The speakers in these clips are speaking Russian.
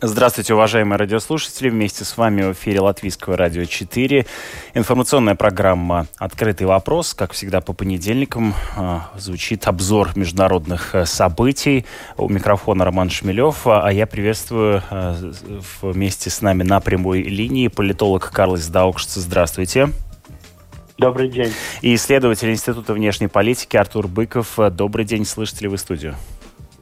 Здравствуйте, уважаемые радиослушатели. Вместе с вами в эфире Латвийского радио 4. Информационная программа «Открытый вопрос». Как всегда, по понедельникам э, звучит обзор международных э, событий. У микрофона Роман Шмелев. А я приветствую э, вместе с нами на прямой линии политолог Карлос Даукшц. Здравствуйте. Добрый день. И исследователь Института внешней политики Артур Быков. Добрый день. Слышите ли вы студию?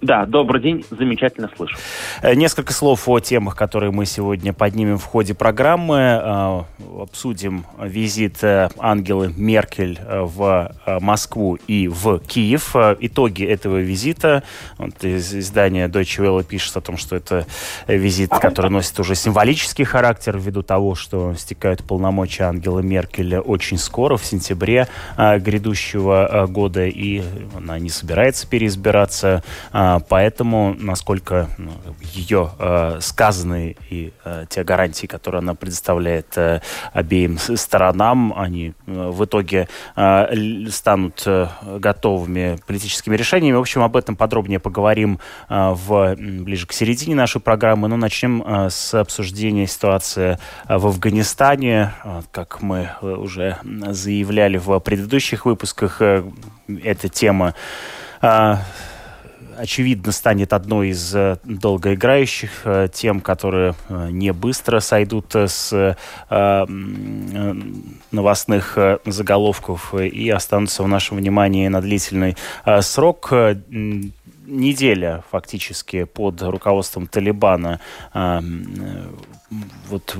Да, добрый день, замечательно слышу. Э, несколько слов о темах, которые мы сегодня поднимем в ходе программы. Э, обсудим визит э, Ангелы Меркель в Москву и в Киев. Итоги этого визита. Вот издание Deutsche Welle пишет о том, что это визит, который носит уже символический характер ввиду того, что стекают полномочия Ангелы Меркель очень скоро, в сентябре грядущего года, и она не собирается переизбираться поэтому, насколько ну, ее э, сказанные и э, те гарантии, которые она предоставляет э, обеим сторонам, они в итоге станут готовыми политическими решениями. В общем, об этом подробнее поговорим в, ближе к середине нашей программы. Но начнем с обсуждения ситуации в Афганистане. Как мы уже заявляли в предыдущих выпусках, эта тема очевидно, станет одной из э, долгоиграющих э, тем, которые э, не быстро сойдут с новостных заголовков и останутся в нашем внимании на длительный срок. Неделя фактически под руководством Талибана вот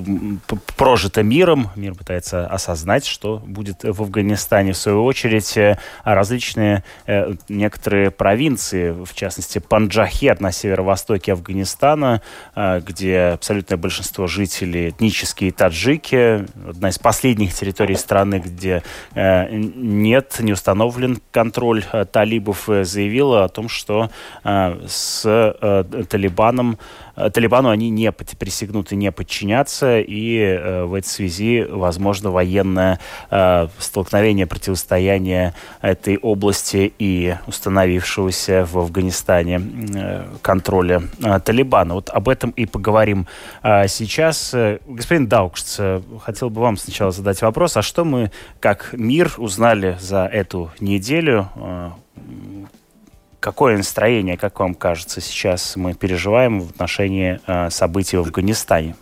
прожито миром, мир пытается осознать, что будет в Афганистане. В свою очередь, э, различные э, некоторые провинции, в частности, Панджахер на северо-востоке Афганистана, э, где абсолютное большинство жителей этнические таджики, одна из последних территорий страны, где нет, не установлен контроль талибов, заявила о том, что с Талибаном Талибану они не присягнут и не подчинятся, и э, в этой связи возможно военное э, столкновение, противостояние этой области и установившегося в Афганистане э, контроля э, Талибана. Вот об этом и поговорим э, сейчас. Господин Даукшц, хотел бы вам сначала задать вопрос, а что мы как мир узнали за эту неделю? Какое настроение, как вам кажется, сейчас мы переживаем в отношении э, событий в Афганистане?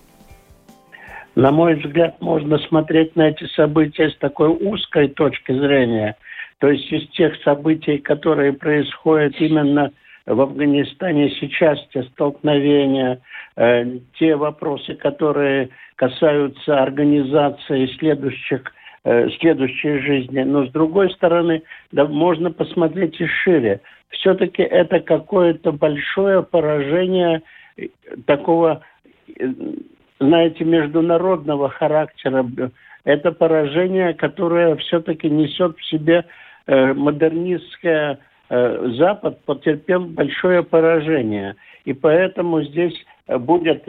На мой взгляд, можно смотреть на эти события с такой узкой точки зрения, то есть из тех событий, которые происходят именно в Афганистане сейчас, те столкновения, э, те вопросы, которые касаются организации следующих э, следующей жизни. Но с другой стороны, да, можно посмотреть и шире все-таки это какое-то большое поражение э, такого, э, знаете, международного характера. Это поражение, которое все-таки несет в себе э, модернистское Запад потерпел большое поражение. И поэтому здесь будет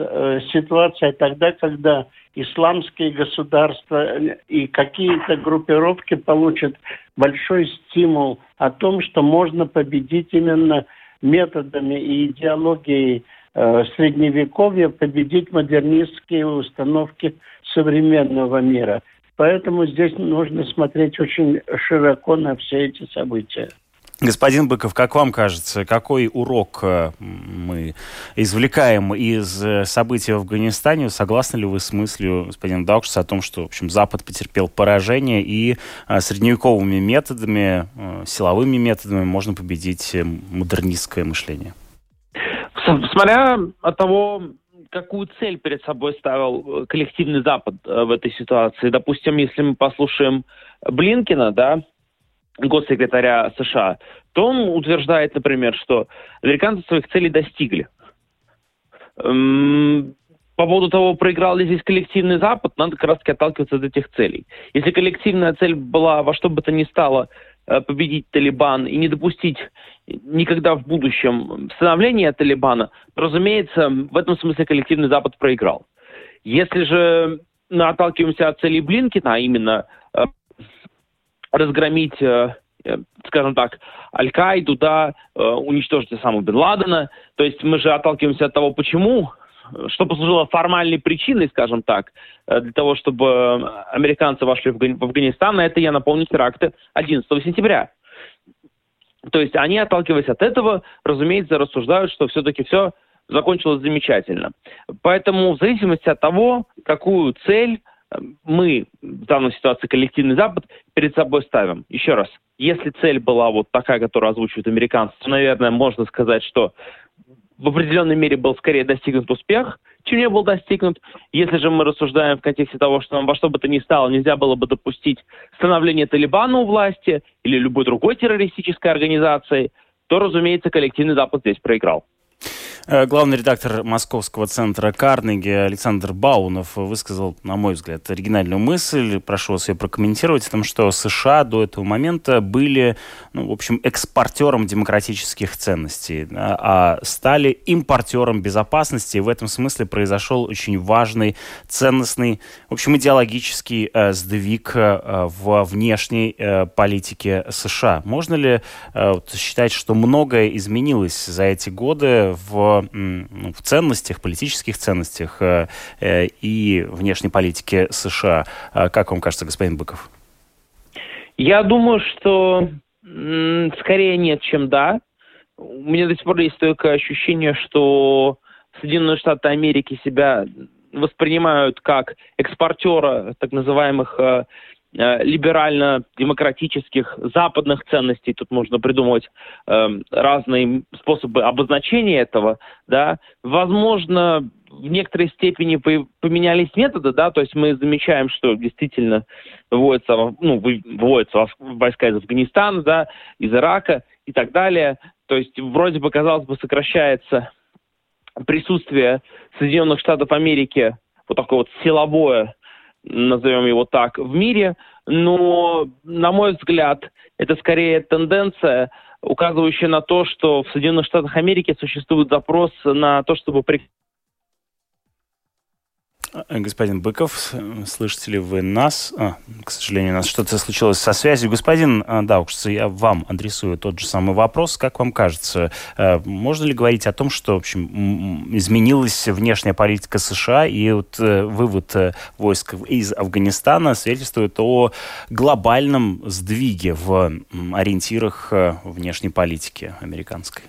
ситуация тогда, когда исламские государства и какие-то группировки получат большой стимул о том, что можно победить именно методами и идеологией э, средневековья, победить модернистские установки современного мира. Поэтому здесь нужно смотреть очень широко на все эти события. Господин Быков, как вам кажется, какой урок э, мы извлекаем из э, событий в Афганистане? Согласны ли вы с мыслью господина Даукшса о том, что, в общем, Запад потерпел поражение и э, средневековыми методами, силовыми методами можно победить модернистское мышление? Смотря от того, какую цель перед собой ставил коллективный Запад в этой ситуации. Допустим, если мы послушаем Блинкина, да, госсекретаря США, то он утверждает, например, что американцы своих целей достигли. По поводу того, проиграл ли здесь коллективный Запад, надо как раз-таки отталкиваться от этих целей. Если коллективная цель была во что бы то ни стало э, победить Талибан и не допустить никогда в будущем становления Талибана, то, разумеется, в этом смысле коллективный Запад проиграл. Если же мы отталкиваемся от целей Блинкина, а именно э, разгромить, э, э скажем так, Аль-Каиду, да, э, уничтожить самого Бен Ладена, то есть мы же отталкиваемся от того, почему что послужило формальной причиной, скажем так, для того, чтобы американцы вошли в Афганистан, это, я напомню, теракты 11 сентября. То есть они, отталкиваясь от этого, разумеется, рассуждают, что все-таки все закончилось замечательно. Поэтому в зависимости от того, какую цель мы, в данной ситуации коллективный Запад, перед собой ставим. Еще раз, если цель была вот такая, которую озвучивают американцы, то, наверное, можно сказать, что в определенной мере был скорее достигнут успех, чем не был достигнут. Если же мы рассуждаем в контексте того, что нам во что бы то ни стало нельзя было бы допустить становление Талибана у власти или любой другой террористической организации, то, разумеется, коллективный Запад здесь проиграл. Э, главный редактор Московского центра Карнеги Александр Баунов высказал, на мой взгляд, оригинальную мысль. Прошу вас ее прокомментировать о том, что США до этого момента были, ну, в общем, экспортером демократических ценностей, а стали импортером безопасности. И в этом смысле произошел очень важный, ценностный, в общем, идеологический э, сдвиг э, в внешней э, политике США. Можно ли э, считать, что многое изменилось за эти годы в в ценностях, политических ценностях э, э, и внешней политике США. А как вам кажется, господин Быков? Я думаю, что скорее нет, чем да. У меня до сих пор есть только ощущение, что Соединенные Штаты Америки себя воспринимают как экспортера так называемых э, Э, либерально-демократических западных ценностей. Тут можно придумывать э, разные способы обозначения этого. Да. Возможно, в некоторой степени поменялись методы, да, то есть мы замечаем, что действительно выводятся, ну, выводятся войска из Афганистана, да, из Ирака и так далее. То есть вроде бы, казалось бы, сокращается присутствие Соединенных Штатов Америки, вот такое вот силовое назовем его так, в мире, но, на мой взгляд, это скорее тенденция, указывающая на то, что в Соединенных Штатах Америки существует запрос на то, чтобы Э, господин Быков, слышите ли вы нас? А, к сожалению, у нас что-то случилось со связью. Господин а, Даукшиц, я вам адресую тот же самый вопрос. Как вам кажется, э, можно ли говорить о том, что, в общем, изменилась внешняя политика США, и вот э, вывод войск из Афганистана свидетельствует о глобальном сдвиге в ориентирах внешней политики американской?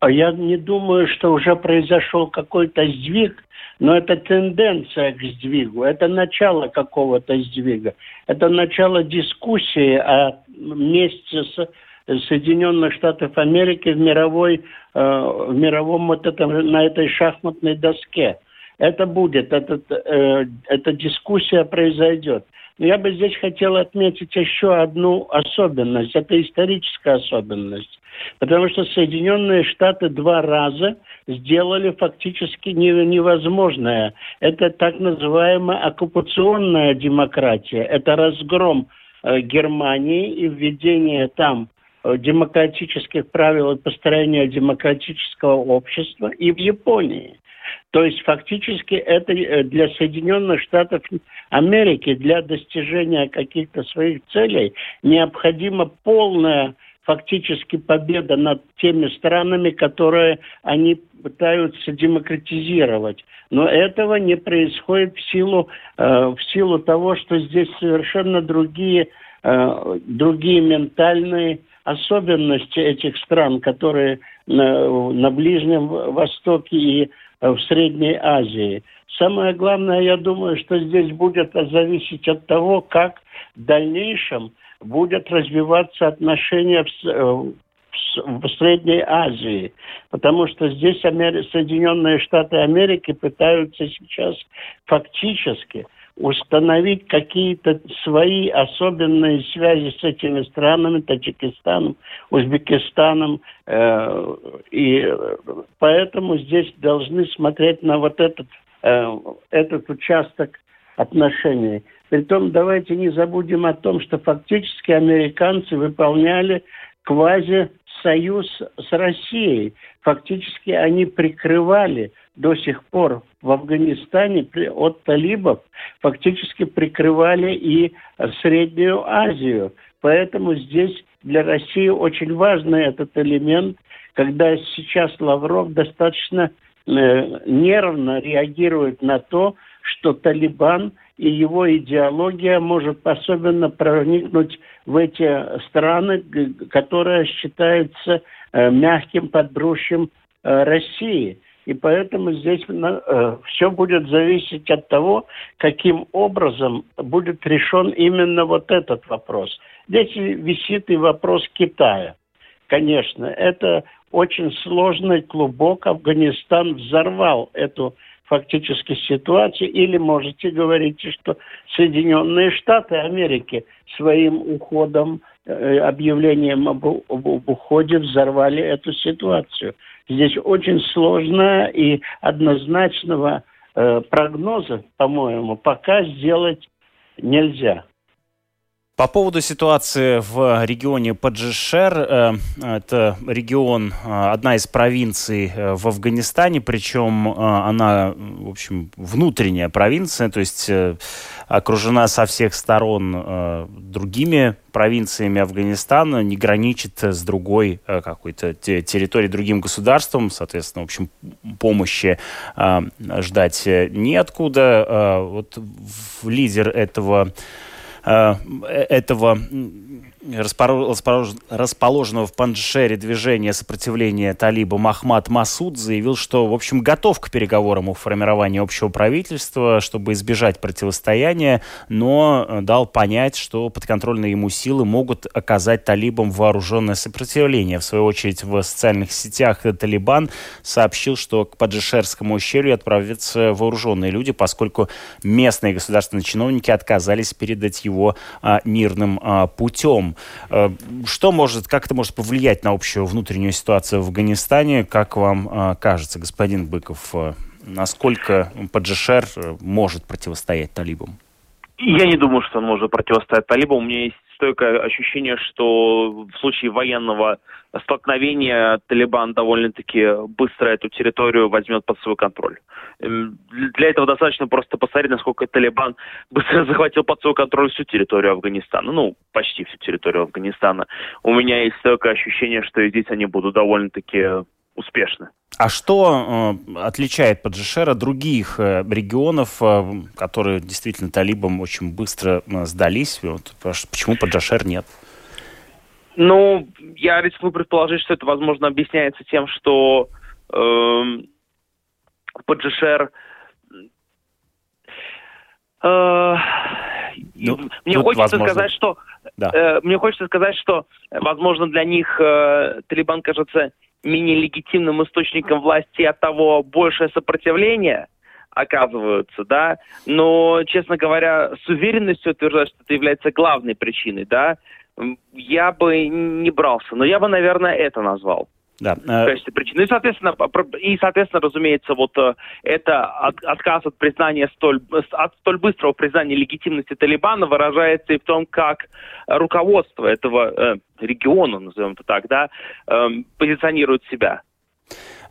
А я не думаю, что уже произошел какой-то сдвиг но это тенденция к сдвигу, это начало какого-то сдвига, это начало дискуссии о месте с Соединенных Штатов Америки в мировой, э, в мировом вот этом, на этой шахматной доске. Это будет, этот, э, эта дискуссия произойдет. Я бы здесь хотел отметить еще одну особенность. Это историческая особенность. Потому что Соединенные Штаты два раза сделали фактически невозможное. Это так называемая оккупационная демократия. Это разгром э, Германии и введение там э, демократических правил и построения демократического общества и в Японии. То есть фактически это э, для Соединенных Штатов Америки, для достижения каких-то своих целей необходима полная фактически победа над теми странами, которые они пытаются демократизировать. Но этого не происходит в силу, э, в силу того, что здесь совершенно другие, э, другие ментальные особенности этих стран, которые на, на Ближнем Востоке и в Средней Азии. Самое главное, я думаю, что здесь будет зависеть от того, как в дальнейшем будет развиваться отношения в, э, в Средней Азии, потому что здесь Амери... Соединенные Штаты Америки пытаются сейчас фактически установить какие-то свои особенные связи с этими странами, Таджикистаном, Узбекистаном, э, и поэтому здесь должны смотреть на вот этот э, этот участок отношений. Притом давайте не забудем о том, что фактически американцы выполняли квази-союз с Россией. Фактически они прикрывали до сих пор в Афганистане от талибов, фактически прикрывали и Среднюю Азию. Поэтому здесь для России очень важный этот элемент, когда сейчас Лавров достаточно э, нервно реагирует на то, что Талибан и его идеология может особенно проникнуть в эти страны, которые считаются э, мягким подбрущем э, России. И поэтому здесь э, все будет зависеть от того, каким образом будет решен именно вот этот вопрос. Здесь висит и вопрос Китая. Конечно, это очень сложный клубок. Афганистан взорвал эту фактически ситуацию, или можете говорить, что Соединенные Штаты Америки своим уходом, э, объявлением об, об, об уходе взорвали эту ситуацию. Здесь очень сложно и однозначного э, прогноза, по-моему, пока сделать нельзя. По поводу ситуации в регионе Паджишер, э, это регион, э, одна из провинций э, в Афганистане, причем она, в общем, внутренняя провинция, то есть окружена со всех сторон другими провинциями Афганистана, не граничит с другой какой-то территорией, другим государством, соответственно, в общем, помощи ждать неоткуда. Вот лидер этого этого расположенного в Панджшере движения сопротивления талиба Махмад Масуд заявил, что, в общем, готов к переговорам о формировании общего правительства, чтобы избежать противостояния, но э, дал понять, что подконтрольные ему силы могут оказать талибам вооруженное сопротивление. В свою очередь, в социальных сетях Талибан сообщил, что к Паджишерскому ущелью отправятся вооруженные люди, поскольку местные государственные чиновники отказались передать его а, мирным а, путем. Э, что может, как это может повлиять на общую внутреннюю ситуацию в Афганистане, как вам э, кажется, господин Быков? Э, насколько Паджишер может противостоять талибам? Я не думаю, что он может противостоять талибам. У меня есть стойкое ощущение, что в случае военного столкновения Талибан довольно-таки быстро эту территорию возьмет под свой контроль. Эм, для этого достаточно просто посмотреть, насколько Талибан быстро захватил под свой контроль всю территорию Афганистана. Ну, почти всю территорию Афганистана. У меня есть стойкое ощущение, что и здесь они будут довольно-таки успешны. А что э, отличает Паджишер от других э, регионов, э, которые действительно талибам очень быстро э, сдались? Вот, почему Паджишер нет? Ну, я рискну предположить, что это, возможно, объясняется тем, что э, Паджишер э, ну, мне хочется возможно. сказать, что да. э, мне хочется сказать, что, возможно, для них э, Талибан кажется менее легитимным источником власти, от того большее сопротивление оказываются, да, но, честно говоря, с уверенностью утверждать, что это является главной причиной, да, я бы не брался, но я бы, наверное, это назвал. Да. В качестве причины. И, соответственно, и, соответственно, разумеется, вот э, это от, отказ от признания столь, от столь быстрого признания легитимности Талибана выражается и в том, как руководство этого э, региона, назовем это так, да, э, позиционирует себя.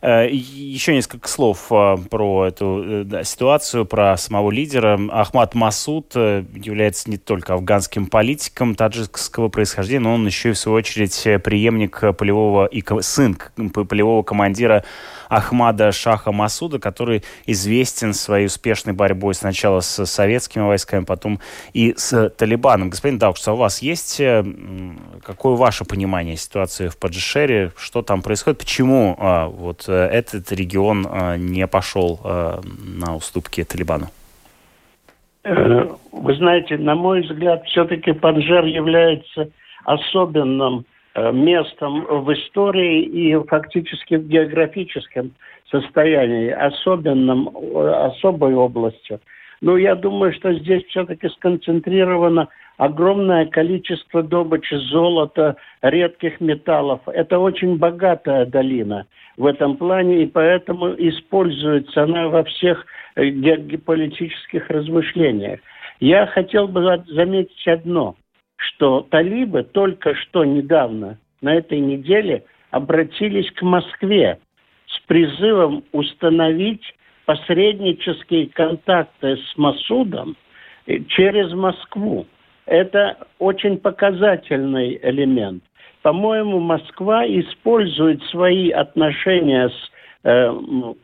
Э, еще несколько слов э, про эту э, ситуацию, про самого лидера. Ахмад Масуд является не только афганским политиком таджикского происхождения, но он еще и, в свою очередь, преемник полевого и сын полевого командира Ахмада Шаха Масуда, который известен своей успешной борьбой сначала с советскими войсками, потом и с Талибаном. Господин Даукс, а у вас есть какое ваше понимание ситуации в Паджишере? Что там происходит? Почему а, вот этот регион э, не пошел э, на уступки Талибану? Вы знаете, на мой взгляд, все-таки Панжер является особенным местом в истории и фактически в географическом состоянии, особенным, особой областью. Но я думаю, что здесь все-таки сконцентрировано огромное количество добычи золота, редких металлов. Это очень богатая долина в этом плане, и поэтому используется она во всех э, геополитических размышлениях. Я хотел бы заметить одно, что талибы только что недавно, на этой неделе, обратились к Москве с призывом установить посреднические контакты с Масудом э, через Москву. Это очень показательный элемент. По-моему, Москва использует свои отношения с э,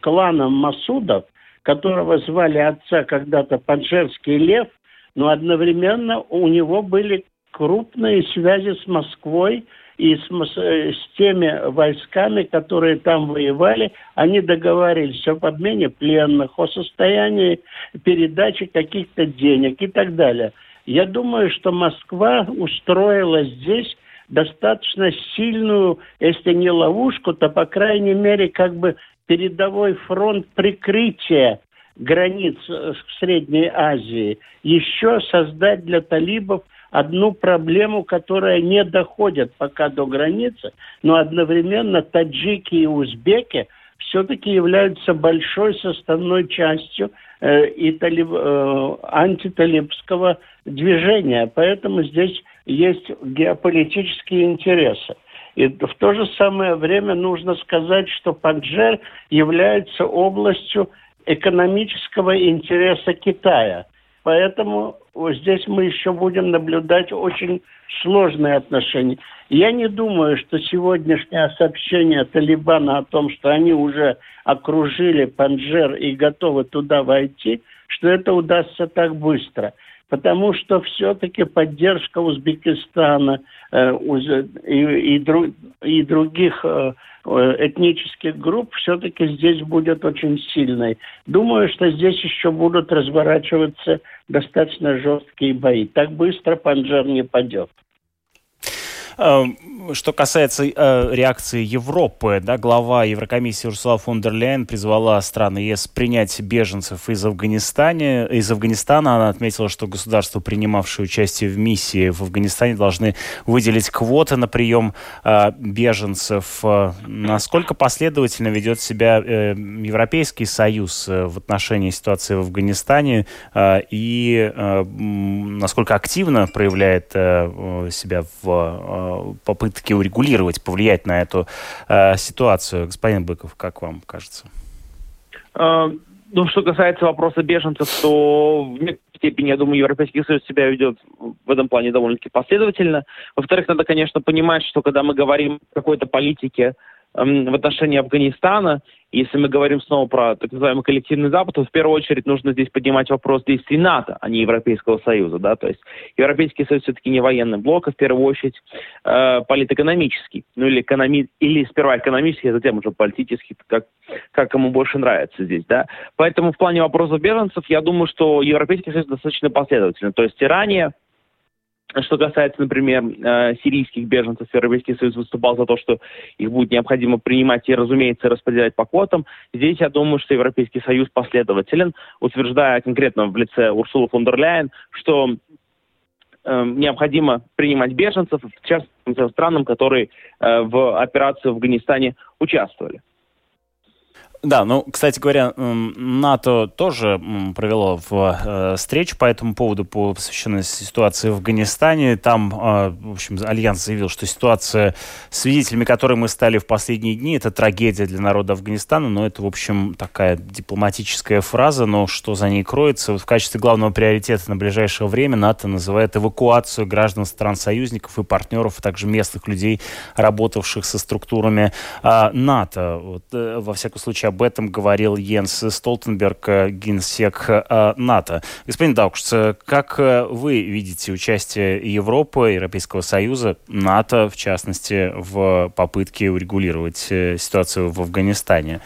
кланом Масудов, которого звали отца когда-то Панжерский Лев, но одновременно у него были крупные связи с Москвой и с, э, с теми войсками, которые там воевали, они договаривались об обмене пленных, о состоянии передачи каких-то денег и так далее. Я думаю, что Москва устроила здесь достаточно сильную, если не ловушку, то, по крайней мере, как бы передовой фронт прикрытия границ э, в Средней Азии, еще создать для талибов одну проблему, которая не доходит пока до границы, но одновременно таджики и узбеки все-таки являются большой составной частью и талиб, э, антиталибского движения. Поэтому здесь есть геополитические интересы. И в то же самое время нужно сказать, что Панджер является областью экономического интереса Китая. Поэтому вот здесь мы еще будем наблюдать очень сложные отношения. Я не думаю, что сегодняшнее сообщение Талибана о том, что они уже окружили Панджер и готовы туда войти, что это удастся так быстро. Потому что все-таки поддержка Узбекистана э, и, и, друг, и других э, Э, этнических групп все-таки здесь будет очень сильной. Думаю, что здесь еще будут разворачиваться достаточно жесткие бои. Так быстро Панджар не пойдет. Эм, что касается э, реакции Европы, да, глава Еврокомиссии Урсула фон дер Ляйен призвала страны ЕС принять беженцев из Афганистана. Из Афганистана она отметила, что государства, принимавшие участие в миссии в Афганистане, должны выделить квоты на прием э, беженцев. Э, насколько последовательно ведет себя Европейский Союз в отношении ситуации в Афганистане и насколько активно проявляет себя в попытки урегулировать, повлиять на эту э, ситуацию. Господин Быков, как вам кажется? А, ну, что касается вопроса беженцев, то в некоторой степени, я думаю, Европейский Союз себя ведет в этом плане довольно-таки последовательно. Во-вторых, надо, конечно, понимать, что когда мы говорим о какой-то политике в отношении Афганистана, если мы говорим снова про так называемый коллективный Запад, то в первую очередь нужно здесь поднимать вопрос действий НАТО, а не Европейского Союза. Да? То есть Европейский Союз все-таки не военный блок, а в первую очередь э, политэкономический. Ну или, экономи... или сперва экономический, а затем уже политический, как, как кому больше нравится здесь. Да? Поэтому в плане вопросов беженцев я думаю, что Европейский Союз достаточно последовательный. То есть и ранее что касается, например, э, сирийских беженцев, Европейский Союз выступал за то, что их будет необходимо принимать и, разумеется, распределять по квотам. Здесь я думаю, что Европейский Союз последователен, утверждая конкретно в лице Урсулы фон дер Ляйен, что э, необходимо принимать беженцев, в частности, странам, которые э, в операции в Афганистане участвовали. Да, ну, кстати говоря, НАТО тоже провело в, э, встречу по этому поводу, по посвященной ситуации в Афганистане. Там, э, в общем, Альянс заявил, что ситуация, свидетелями которой мы стали в последние дни, это трагедия для народа Афганистана, но это, в общем, такая дипломатическая фраза, но что за ней кроется? Вот в качестве главного приоритета на ближайшее время НАТО называет эвакуацию граждан стран-союзников и партнеров, а также местных людей, работавших со структурами э, НАТО. Вот, э, во всяком случае, об этом говорил Йенс Столтенберг, э, генсек э, НАТО. Господин Даукшц, как э, вы видите участие Европы, Европейского Союза, НАТО, в частности, в попытке урегулировать ситуацию в Афганистане?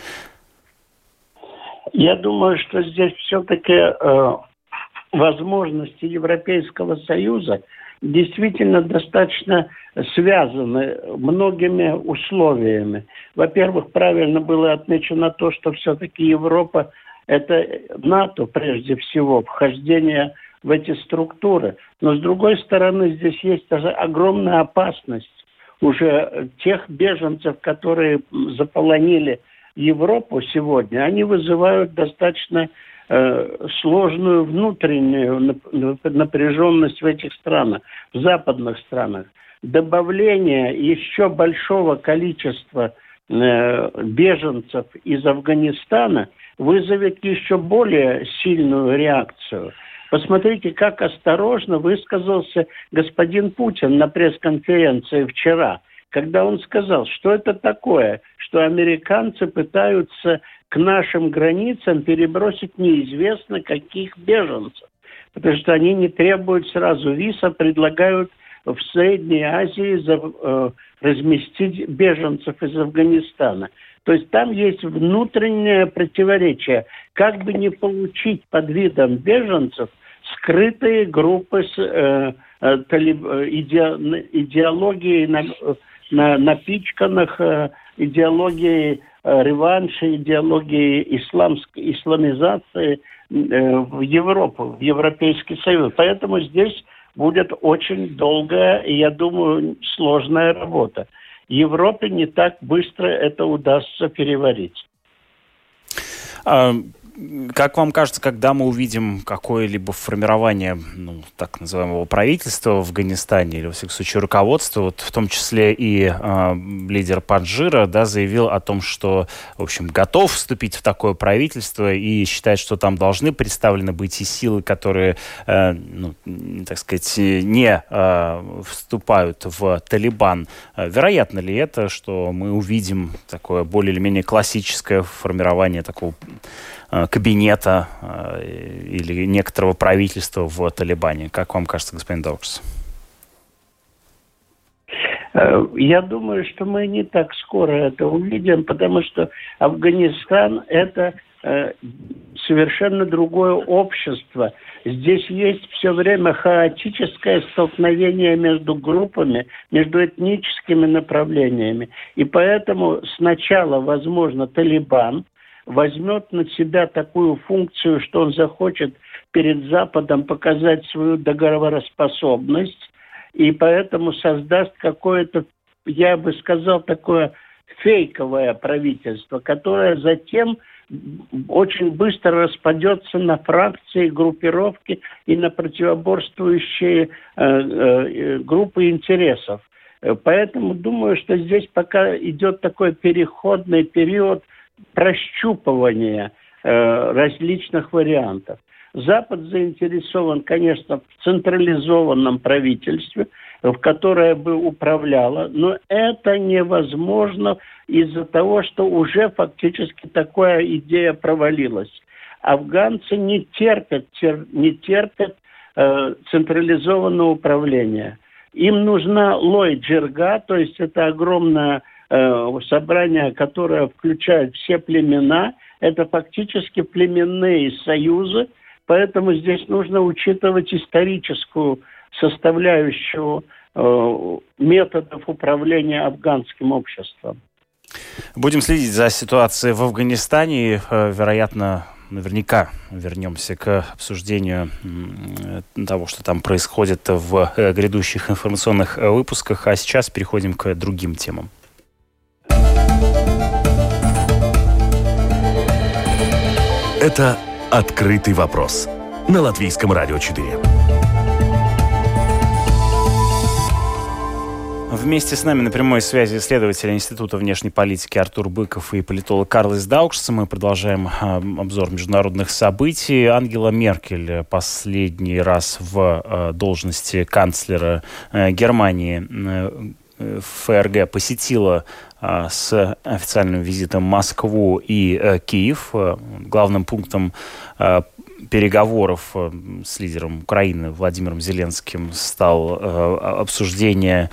Я думаю, что здесь все-таки э, возможности Европейского Союза действительно достаточно связаны многими условиями. Во-первых, правильно было отмечено то, что все-таки Европа – это НАТО прежде всего, вхождение в эти структуры. Но с другой стороны, здесь есть даже огромная опасность уже тех беженцев, которые заполонили Европу сегодня, они вызывают достаточно э, сложную внутреннюю напряженность в этих странах, в западных странах. Добавление еще большого количества э, беженцев из Афганистана вызовет еще более сильную реакцию. Посмотрите, как осторожно высказался господин Путин на пресс-конференции вчера, когда он сказал, что это такое, что американцы пытаются к нашим границам перебросить неизвестно каких беженцев. Потому что они не требуют сразу виз, а предлагают в Средней Азии за, э, разместить беженцев из Афганистана. То есть там есть внутреннее противоречие. Как бы не получить под видом беженцев скрытые группы с э, э, талиб, э, иде, идеологией на, на, напичканных э, идеологией э, реванша, идеологией исламской, исламизации э, в Европу, в Европейский Союз. Поэтому здесь будет очень долгая и, я думаю, сложная работа. Европе не так быстро это удастся переварить. Как вам кажется, когда мы увидим какое-либо формирование ну, так называемого правительства в Афганистане или, во всяком случае, руководство, вот, в том числе и э, лидер Паджира, да, заявил о том, что, в общем, готов вступить в такое правительство и считает, что там должны представлены быть и силы, которые, э, ну, так сказать, не э, вступают в Талибан. Вероятно ли это, что мы увидим такое более или менее классическое формирование такого Э, кабинета э, или некоторого правительства в Талибане. Как вам кажется, господин Даукс? Э, я думаю, что мы не так скоро это увидим, потому что Афганистан – это совершенно другое общество. Здесь есть все время хаотическое столкновение между группами, между этническими направлениями. И поэтому сначала, возможно, Талибан – возьмет на себя такую функцию, что он захочет перед Западом показать свою договороспособность, и поэтому создаст какое-то, я бы сказал, такое фейковое правительство, которое затем очень быстро распадется на фракции, группировки и на противоборствующие э, э, группы интересов. Поэтому думаю, что здесь пока идет такой переходный период – прощупывания э, различных вариантов. Запад заинтересован, конечно, в централизованном правительстве, в которое бы управляло, но это невозможно из-за того, что уже фактически такая идея провалилась. Афганцы не терпят, тер, не терпят э, централизованного управления. Им нужна лой джерга, то есть это огромная собрание, которое включает все племена, это фактически племенные союзы, поэтому здесь нужно учитывать историческую составляющую э, методов управления афганским обществом. Будем следить за ситуацией в Афганистане. Э, вероятно, наверняка вернемся к обсуждению того, что там происходит в грядущих информационных выпусках. А сейчас переходим к другим темам. Это «Открытый вопрос» на Латвийском радио 4. Вместе с нами на прямой связи исследователь Института внешней политики Артур Быков и политолог Карлос Даукшс. Мы продолжаем а, обзор международных событий. Ангела Меркель последний раз в а, должности канцлера а, Германии э, ФРГ посетила с официальным визитом Москву и э, Киев. Э, главным пунктом э, переговоров с лидером Украины Владимиром Зеленским стал обсуждение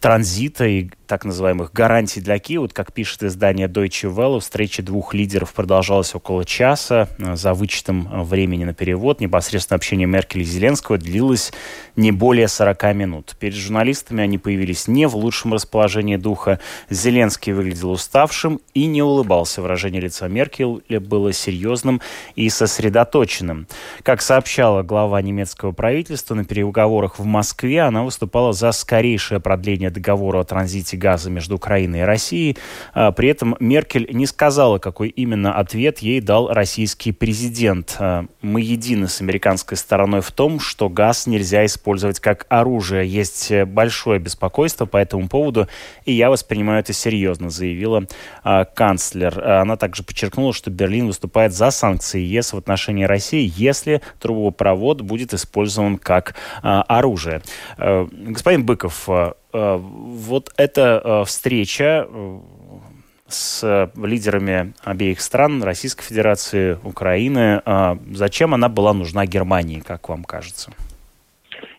транзита и так называемых гарантий для Киева. Вот, как пишет издание Deutsche Welle, встреча двух лидеров продолжалась около часа. За вычетом времени на перевод непосредственно общение Меркель и Зеленского длилось не более 40 минут. Перед журналистами они появились не в лучшем расположении духа. Зеленский выглядел уставшим и не улыбался. Выражение лица Меркель было серьезным и сосредоточенным. Как сообщала глава немецкого правительства, на переговорах в Москве она выступала за скорейшее продление договора о транзите газа между Украиной и Россией. А, при этом Меркель не сказала, какой именно ответ ей дал российский президент. А, Мы едины с американской стороной в том, что газ нельзя использовать как оружие. Есть большое беспокойство по этому поводу, и я воспринимаю это серьезно, заявила а, канцлер. Она также подчеркнула, что Берлин выступает за санкции ЕС в отношении России, если трубопровод будет использован как оружие. Господин Быков, вот эта встреча с лидерами обеих стран, Российской Федерации, Украины. А зачем она была нужна Германии, как вам кажется?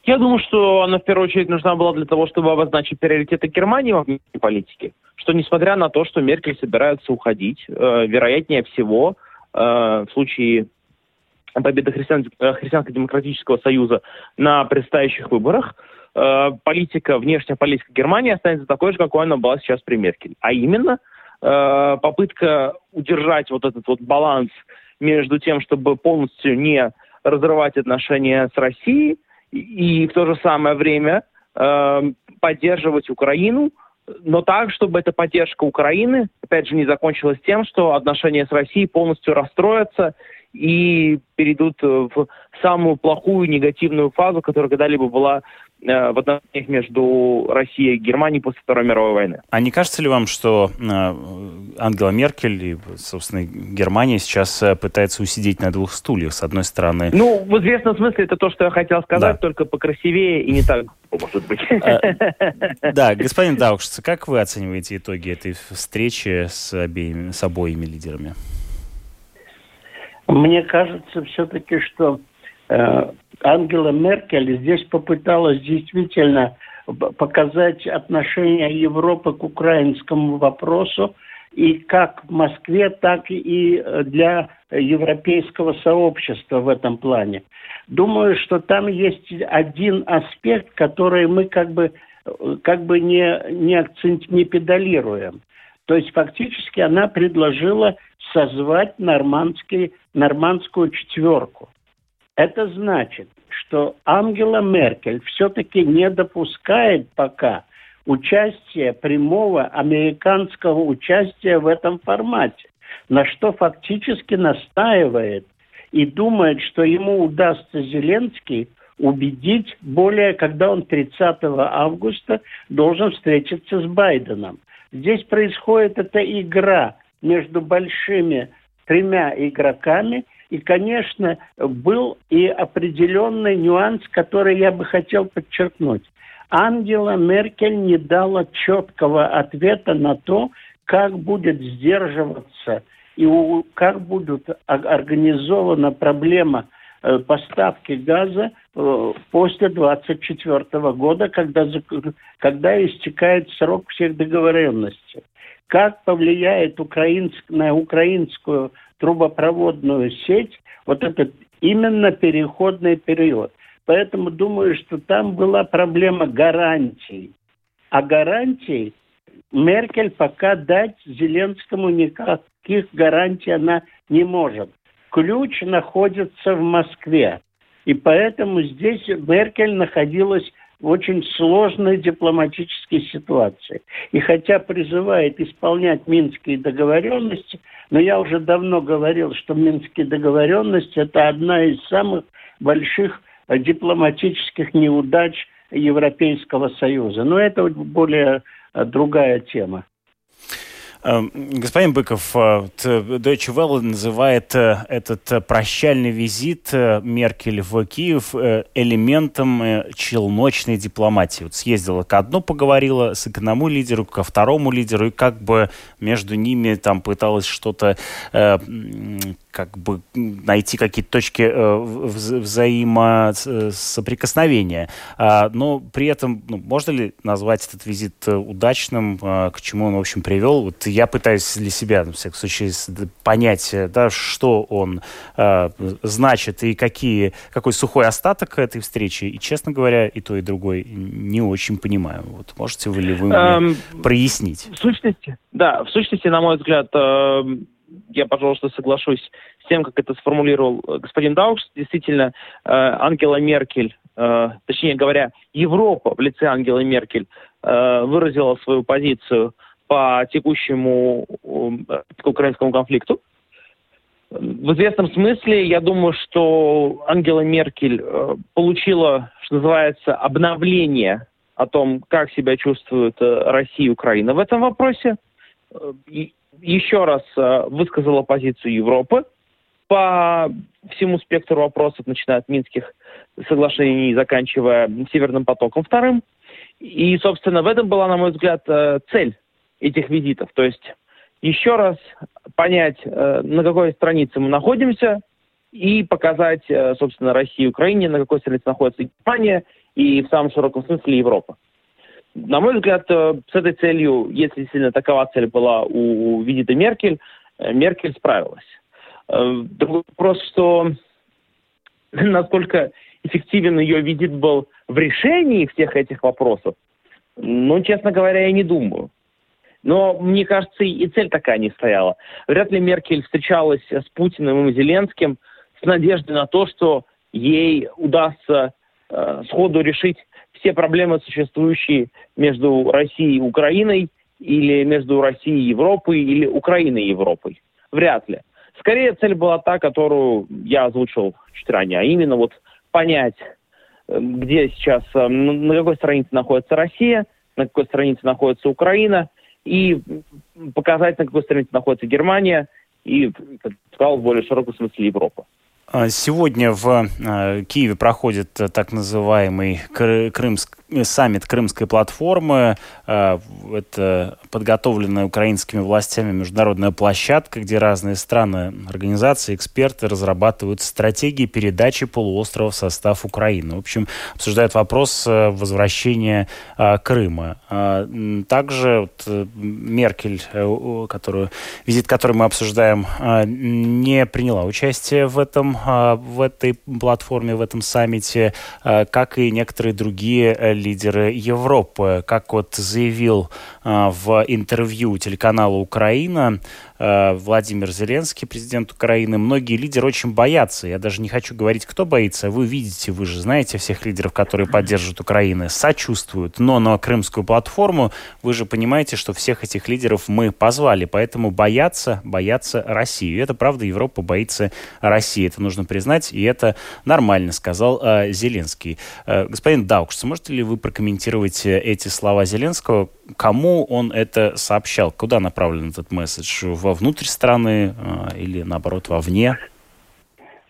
Я думаю, что она в первую очередь нужна была для того, чтобы обозначить приоритеты Германии в политике. Что несмотря на то, что Меркель собирается уходить, э, вероятнее всего, э, в случае победы христиан, э, Христианско-демократического союза на предстоящих выборах, э, политика, внешняя политика Германии останется такой же, какой она была сейчас при Меркель. А именно – Э, попытка удержать вот этот вот баланс между тем, чтобы полностью не разрывать отношения с Россией и, в то же самое время э, поддерживать Украину, но так, чтобы эта поддержка Украины, опять же, не закончилась тем, что отношения с Россией полностью расстроятся и перейдут в самую плохую негативную фазу, которая когда-либо была Э, в отношениях между Россией и Германией после Второй мировой войны. А не кажется ли вам, что э, Ангела Меркель и, собственно, Германия сейчас э, пытается усидеть на двух стульях? С одной стороны... Ну, в известном смысле это то, что я хотел сказать, да. только покрасивее и не так, может быть. Да, господин Даукшиц, как вы оцениваете итоги этой встречи с обеими, с обоими лидерами? Мне кажется все-таки, что Ангела Меркель здесь попыталась действительно показать отношение Европы к украинскому вопросу и как в Москве, так и для европейского сообщества в этом плане. Думаю, что там есть один аспект, который мы как бы, как бы не, не, акцент, не педалируем. То есть фактически она предложила созвать нормандский, нормандскую четверку. Это значит, что Ангела Меркель все-таки не допускает пока участия, прямого американского участия в этом формате, на что фактически настаивает и думает, что ему удастся Зеленский убедить более, когда он 30 августа должен встретиться с Байденом. Здесь происходит эта игра между большими тремя игроками – и, конечно, был и определенный нюанс, который я бы хотел подчеркнуть. Ангела Меркель не дала четкого ответа на то, как будет сдерживаться и как будет организована проблема э, поставки газа э, после 24 года, когда, когда истекает срок всех договоренностей. Как повлияет украинск, на украинскую трубопроводную сеть вот этот именно переходный период. Поэтому думаю, что там была проблема гарантий. А гарантий Меркель пока дать Зеленскому никаких гарантий она не может. Ключ находится в Москве. И поэтому здесь Меркель находилась в очень сложной дипломатической ситуации. И хотя призывает исполнять минские договоренности, но я уже давно говорил, что минские договоренности – это одна из самых больших дипломатических неудач Европейского Союза. Но это более другая тема. Эм, господин Быков, э, Deutsche Welle называет э, этот э, прощальный визит Меркель в Киев элементом челночной дипломатии. Вот съездила к одну, поговорила с одному лидеру, ко второму лидеру, и как бы между ними там пыталась что-то как бы найти какие-то точки вза взаимосоприкосновения. А, но при этом ну, можно ли назвать этот визит удачным, к чему он, в общем, привел? Вот я пытаюсь для себя, на всяком случае, понять, да, что он значит и какие, какой сухой остаток этой встречи. И, честно говоря, и то, и другой не очень понимаю. Вот можете вы ли вы эм, прояснить? В сущности, да, в сущности, на мой взгляд, э, я, пожалуйста, соглашусь с тем, как это сформулировал э, господин Даукс. Действительно, э, Ангела Меркель, э, точнее говоря, Европа в лице Ангелы Меркель выразила свою позицию по текущему украинскому конфликту. В известном смысле, я думаю, что Ангела Меркель получила, что называется, обновление о том, как себя чувствует Россия и Украина в этом вопросе. Э, еще раз высказала позицию Европы по всему спектру вопросов, начиная от Минских соглашений, заканчивая Северным потоком вторым. И, собственно, в этом была, на мой взгляд, цель этих визитов. То есть еще раз понять, э, на какой странице мы находимся, и показать, э, собственно, России и Украине, на какой странице находится Германия и в самом широком смысле Европа. На мой взгляд, э, с этой целью, если действительно такова цель была у визита Меркель, Меркель справилась. Другой вопрос, что насколько эффективен ее визит был в решении всех этих вопросов, ну, честно говоря, я не думаю. Но, мне кажется, и цель такая не стояла. Вряд ли Меркель встречалась с Путиным и Зеленским с надеждой на то, что ей удастся э, сходу решить все проблемы, существующие между Россией и Украиной, или между Россией и Европой, или Украиной и Европой. Вряд ли. Скорее, цель была та, которую я озвучил чуть ранее, а именно вот понять, э, где сейчас, э, на какой странице находится Россия, на какой странице находится Украина, и показать, на какой странице находится Германия и, как сказал, в более широком смысле Европа. А сегодня в э, Киеве проходит так называемый Крымск, саммит Крымской платформы. Э, это подготовленная украинскими властями международная площадка, где разные страны, организации, эксперты разрабатывают стратегии передачи полуострова в состав Украины. В общем, обсуждают вопрос э, возвращения Крыма. Также вот Меркель, которую, визит который мы обсуждаем, не приняла участие в этом в этой платформе, в этом саммите, как и некоторые другие э, лидеры Европы. Как вот заявил а, в интервью телеканала «Украина», Владимир Зеленский, президент Украины. Многие лидеры очень боятся. Я даже не хочу говорить, кто боится. Вы видите, вы же знаете всех лидеров, которые поддерживают Украину, сочувствуют. Но на крымскую платформу вы же понимаете, что всех этих лидеров мы позвали. Поэтому боятся, боятся России. И это правда, Европа боится России. Это нужно признать, и это нормально, сказал э, Зеленский. Э, господин Даукш, сможете ли вы прокомментировать э, эти слова Зеленского? Кому он это сообщал? Куда направлен этот месседж? Вовнутрь страны а, или, наоборот, вовне?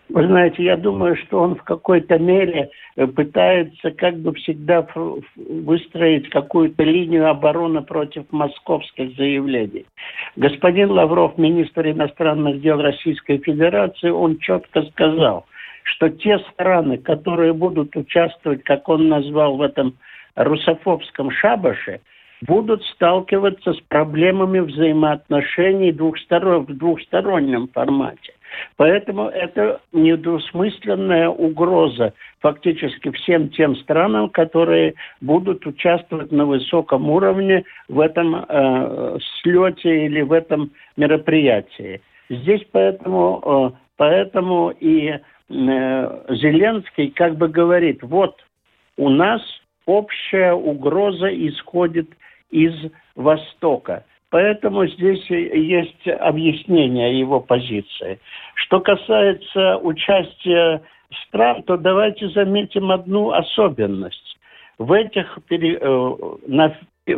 Вы знаете, я думаю, что он в какой-то мере э, пытается как бы всегда выстроить какую-то линию обороны против московских заявлений. Господин Лавров, министр иностранных дел Российской Федерации, он четко сказал, что те страны, которые будут участвовать, как он назвал в этом русофобском шабаше, будут сталкиваться с проблемами взаимоотношений двухсторон, в двухстороннем формате. Поэтому это недвусмысленная угроза фактически всем тем странам, которые будут участвовать на высоком уровне в этом э, слете или в этом мероприятии. Здесь поэтому, э, поэтому и э, Зеленский как бы говорит, вот у нас общая угроза исходит из Востока. Поэтому здесь есть объяснение его позиции. Что касается участия стран, то давайте заметим одну особенность. В этих, э, на, в,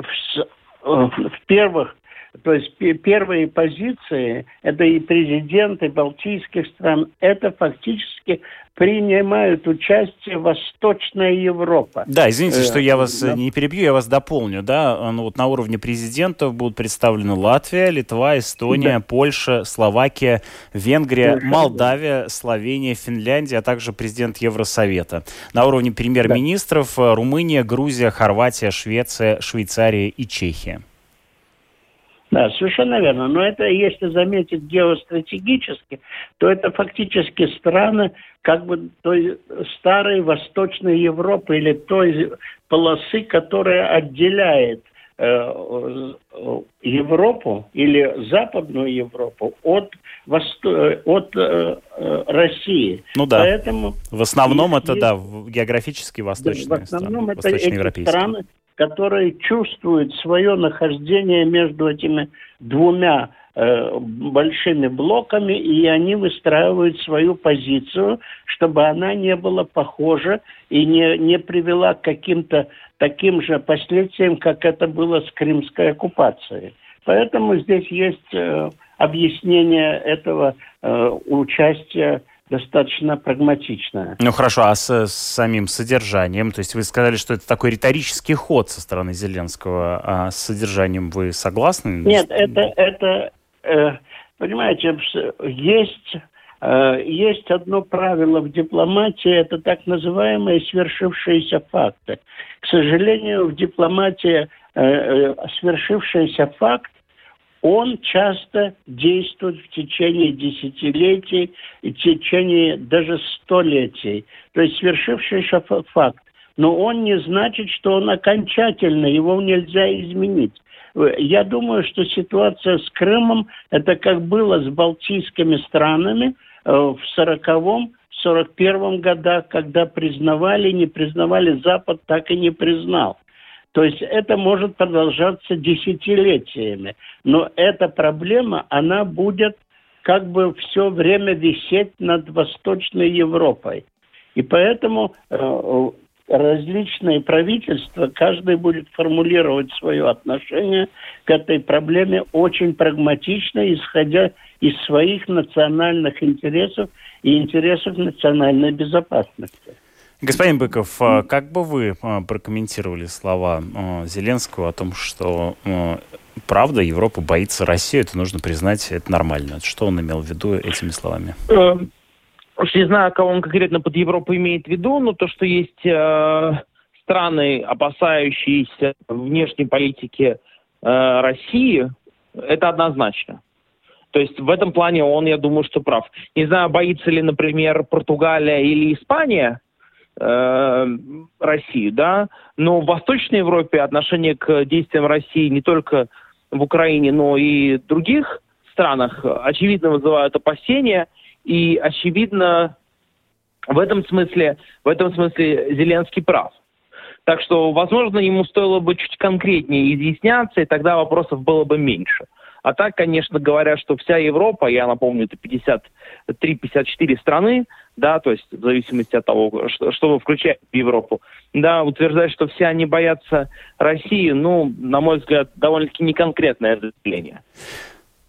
в первых то есть первые позиции, это и президенты балтийских стран, это фактически принимают участие Восточная Европа. Да, извините, что я вас да. не перебью, я вас дополню. Да? Ну, вот на уровне президентов будут представлены Латвия, Литва, Эстония, да. Польша, Словакия, Венгрия, да. Молдавия, Словения, Финляндия, а также президент Евросовета. На уровне премьер-министров да. Румыния, Грузия, Хорватия, Швеция, Швейцария и Чехия. Да, совершенно верно. Но это, если заметить геостратегически, то это фактически страны как бы той старой Восточной Европы или той полосы, которая отделяет э, Европу или Западную Европу от, Восто... от э, э России. Ну да. Поэтому в основном это, есть, да, географически восточные да, В основном страны, это эти страны, которые чувствуют свое нахождение между этими двумя э, большими блоками, и они выстраивают свою позицию, чтобы она не была похожа и не, не привела к каким-то таким же последствиям, как это было с крымской оккупацией. Поэтому здесь есть э, объяснение этого э, участия достаточно прагматичная. Ну хорошо, а с, с самим содержанием? То есть вы сказали, что это такой риторический ход со стороны Зеленского, а с содержанием вы согласны? Нет, это, это э, понимаете, есть, э, есть одно правило в дипломатии, это так называемые свершившиеся факты. К сожалению, в дипломатии э, э свершившийся факт он часто действует в течение десятилетий и в течение даже столетий. То есть свершившийся факт. Но он не значит, что он окончательный, его нельзя изменить. Я думаю, что ситуация с Крымом, это как было с балтийскими странами э, в 40-м, 41 годах, когда признавали, не признавали, Запад так и не признал. То есть это может продолжаться десятилетиями. Но эта проблема, она будет как бы все время висеть над Восточной Европой. И поэтому э, различные правительства, каждый будет формулировать свое отношение к этой проблеме очень прагматично, исходя из своих национальных интересов и интересов национальной безопасности. Господин Быков, а как бы вы а, прокомментировали слова а, Зеленского о том, что правда Европа боится России, это нужно признать, это нормально. Что он имел в виду этими словами? Эм, уж не знаю, кого он конкретно под Европу имеет в виду, но то, что есть э, страны, опасающиеся внешней политики э, России, это однозначно. То есть в этом плане он, я думаю, что прав. Не знаю, боится ли, например, Португалия или Испания э, Россию, да, но в Восточной Европе отношение к действиям России не только в Украине, но и в других странах очевидно вызывают опасения, и очевидно в этом смысле, в этом смысле Зеленский прав. Так что, возможно, ему стоило бы чуть конкретнее изъясняться, и тогда вопросов было бы меньше. А так, конечно, говорят, что вся Европа, я напомню, это 53-54 страны, да, то есть в зависимости от того, что, что вы включаете в Европу, да, утверждать, что все они боятся России, ну, на мой взгляд, довольно-таки неконкретное заявление.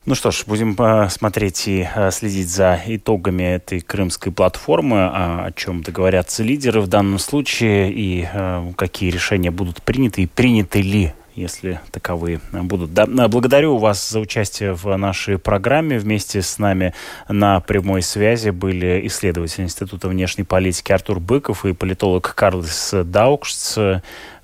Ну что ж, будем э, смотреть и э, следить за итогами этой крымской платформы, а, о чем договорятся лидеры в данном случае, и э, какие решения будут приняты, и приняты ли если таковые будут. Да, благодарю вас за участие в нашей программе. Вместе с нами на прямой связи были исследователь Института внешней политики Артур Быков и политолог Карлос Даукшц.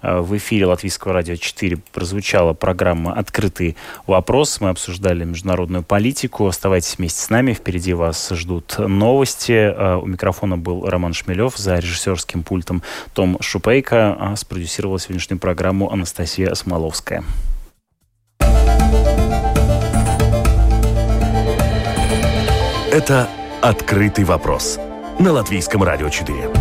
Э, в эфире Латвийского радио 4 прозвучала программа «Открытый вопрос». Мы обсуждали международную политику. Оставайтесь вместе с нами. Впереди вас ждут новости. Э, у микрофона был Роман Шмелев, за режиссерским пультом Том Шупейко. А спродюсировала сегодняшнюю программу Анастасия Смоловская. Это «Открытый вопрос» на Латвийском радио 4.